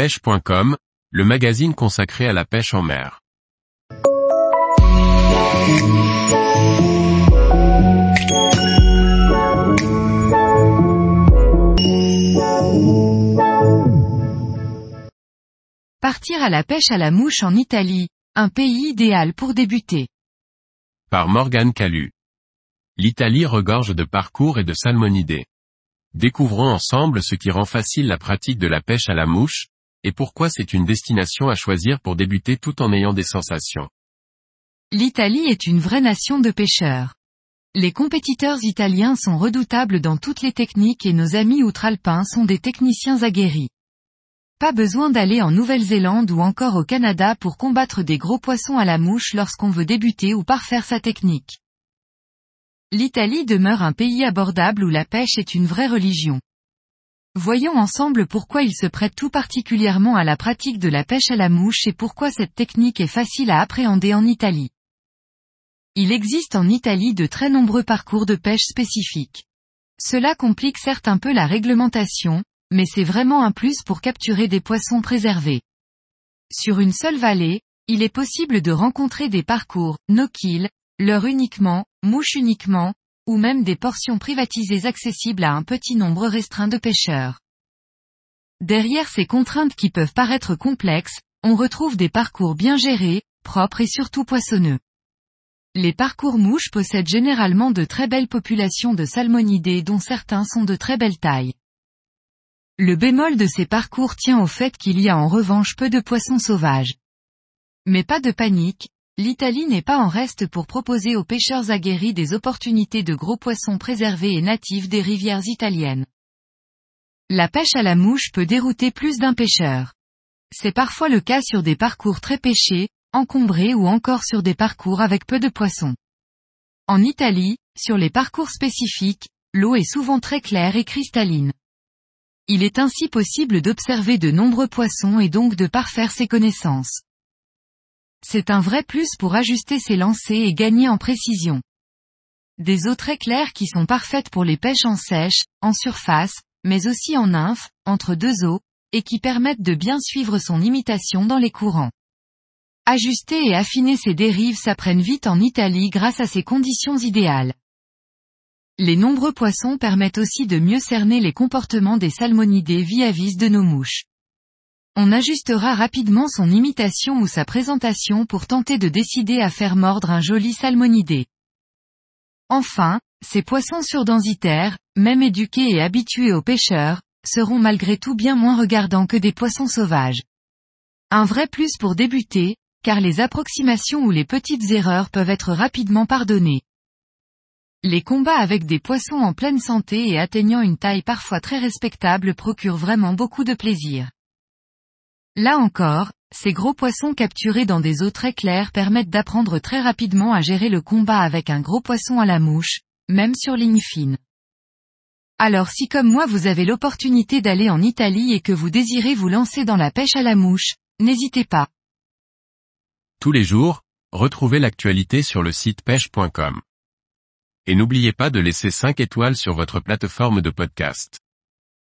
pêche.com, le magazine consacré à la pêche en mer. Partir à la pêche à la mouche en Italie, un pays idéal pour débuter. Par Morgane Calu. L'Italie regorge de parcours et de salmonidés. Découvrons ensemble ce qui rend facile la pratique de la pêche à la mouche, et pourquoi c'est une destination à choisir pour débuter tout en ayant des sensations? L'Italie est une vraie nation de pêcheurs. Les compétiteurs italiens sont redoutables dans toutes les techniques et nos amis outre-alpins sont des techniciens aguerris. Pas besoin d'aller en Nouvelle-Zélande ou encore au Canada pour combattre des gros poissons à la mouche lorsqu'on veut débuter ou parfaire sa technique. L'Italie demeure un pays abordable où la pêche est une vraie religion. Voyons ensemble pourquoi il se prête tout particulièrement à la pratique de la pêche à la mouche et pourquoi cette technique est facile à appréhender en Italie. Il existe en Italie de très nombreux parcours de pêche spécifiques. Cela complique certes un peu la réglementation, mais c'est vraiment un plus pour capturer des poissons préservés. Sur une seule vallée, il est possible de rencontrer des parcours, no-kill, leur uniquement, mouche uniquement, ou même des portions privatisées accessibles à un petit nombre restreint de pêcheurs. Derrière ces contraintes qui peuvent paraître complexes, on retrouve des parcours bien gérés, propres et surtout poissonneux. Les parcours mouches possèdent généralement de très belles populations de salmonidés dont certains sont de très belle taille. Le bémol de ces parcours tient au fait qu'il y a en revanche peu de poissons sauvages. Mais pas de panique, l'Italie n'est pas en reste pour proposer aux pêcheurs aguerris des opportunités de gros poissons préservés et natifs des rivières italiennes. La pêche à la mouche peut dérouter plus d'un pêcheur. C'est parfois le cas sur des parcours très pêchés, encombrés ou encore sur des parcours avec peu de poissons. En Italie, sur les parcours spécifiques, l'eau est souvent très claire et cristalline. Il est ainsi possible d'observer de nombreux poissons et donc de parfaire ses connaissances. C'est un vrai plus pour ajuster ses lancers et gagner en précision. Des eaux très claires qui sont parfaites pour les pêches en sèche, en surface, mais aussi en nymphe, entre deux eaux, et qui permettent de bien suivre son imitation dans les courants. Ajuster et affiner ses dérives s'apprennent vite en Italie grâce à ces conditions idéales. Les nombreux poissons permettent aussi de mieux cerner les comportements des salmonidés via-vis de nos mouches. On ajustera rapidement son imitation ou sa présentation pour tenter de décider à faire mordre un joli salmonidé. Enfin, ces poissons surdensitaires, même éduqués et habitués aux pêcheurs, seront malgré tout bien moins regardants que des poissons sauvages. Un vrai plus pour débuter, car les approximations ou les petites erreurs peuvent être rapidement pardonnées. Les combats avec des poissons en pleine santé et atteignant une taille parfois très respectable procurent vraiment beaucoup de plaisir. Là encore, ces gros poissons capturés dans des eaux très claires permettent d'apprendre très rapidement à gérer le combat avec un gros poisson à la mouche, même sur ligne fine. Alors si comme moi vous avez l'opportunité d'aller en Italie et que vous désirez vous lancer dans la pêche à la mouche, n'hésitez pas. Tous les jours, retrouvez l'actualité sur le site pêche.com. Et n'oubliez pas de laisser 5 étoiles sur votre plateforme de podcast.